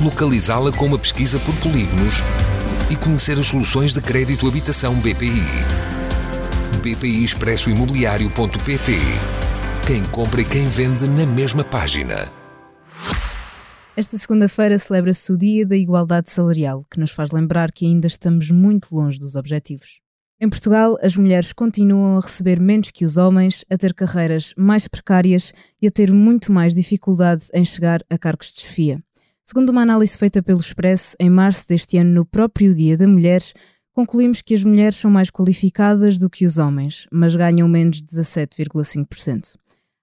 localizá-la com uma pesquisa por polígonos e conhecer as soluções de crédito habitação BPI. BPI Expresso Imobiliário.pt Quem compra e quem vende na mesma página. Esta segunda-feira celebra-se o Dia da Igualdade Salarial, que nos faz lembrar que ainda estamos muito longe dos objetivos. Em Portugal, as mulheres continuam a receber menos que os homens, a ter carreiras mais precárias e a ter muito mais dificuldade em chegar a cargos de chefia. Segundo uma análise feita pelo Expresso, em março deste ano, no próprio Dia da Mulher, concluímos que as mulheres são mais qualificadas do que os homens, mas ganham menos de 17,5%.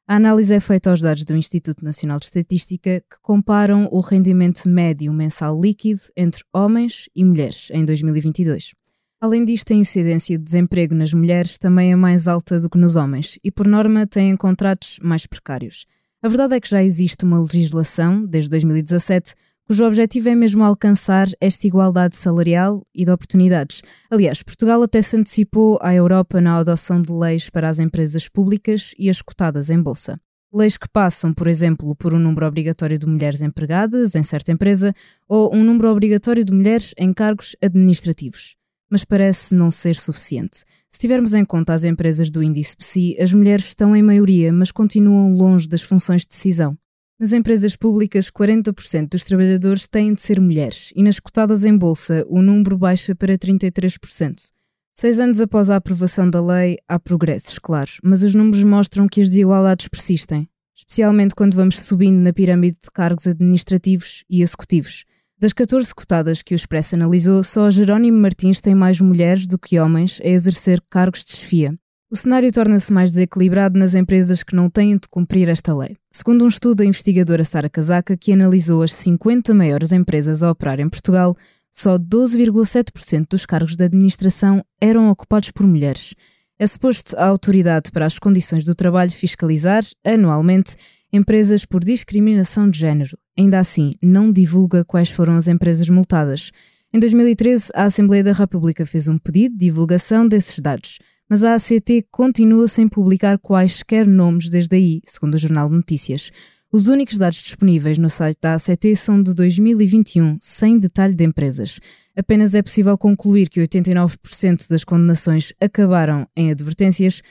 A análise é feita aos dados do Instituto Nacional de Estatística, que comparam o rendimento médio mensal líquido entre homens e mulheres em 2022. Além disto, a incidência de desemprego nas mulheres também é mais alta do que nos homens e, por norma, têm contratos mais precários. A verdade é que já existe uma legislação, desde 2017, cujo objetivo é mesmo alcançar esta igualdade salarial e de oportunidades. Aliás, Portugal até se antecipou à Europa na adoção de leis para as empresas públicas e as cotadas em bolsa. Leis que passam, por exemplo, por um número obrigatório de mulheres empregadas em certa empresa ou um número obrigatório de mulheres em cargos administrativos mas parece não ser suficiente. Se tivermos em conta as empresas do índice PSI, as mulheres estão em maioria, mas continuam longe das funções de decisão. Nas empresas públicas, 40% dos trabalhadores têm de ser mulheres e nas cotadas em bolsa o número baixa para 33%. Seis anos após a aprovação da lei, há progressos, claro, mas os números mostram que as desigualdades persistem, especialmente quando vamos subindo na pirâmide de cargos administrativos e executivos. Das 14 cotadas que o Expresso analisou, só Jerónimo Martins tem mais mulheres do que homens a exercer cargos de chefia. O cenário torna-se mais desequilibrado nas empresas que não têm de cumprir esta lei. Segundo um estudo da investigadora Sara Casaca, que analisou as 50 maiores empresas a operar em Portugal, só 12,7% dos cargos de administração eram ocupados por mulheres. É suposto a Autoridade para as Condições do Trabalho fiscalizar, anualmente, empresas por discriminação de género. Ainda assim, não divulga quais foram as empresas multadas. Em 2013, a Assembleia da República fez um pedido de divulgação desses dados, mas a ACT continua sem publicar quaisquer nomes desde aí, segundo o Jornal de Notícias. Os únicos dados disponíveis no site da ACT são de 2021, sem detalhe de empresas. Apenas é possível concluir que 89% das condenações acabaram em advertências,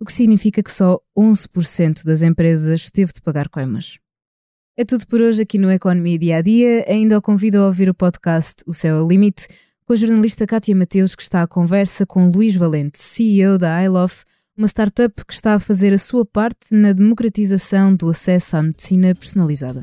o que significa que só 11% das empresas teve de pagar coimas. É tudo por hoje aqui no Economia Dia a Dia. Ainda o convido a ouvir o podcast O Céu é o Limite, com a jornalista Kátia Mateus, que está à conversa com Luís Valente, CEO da iLove, uma startup que está a fazer a sua parte na democratização do acesso à medicina personalizada.